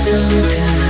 Sometimes.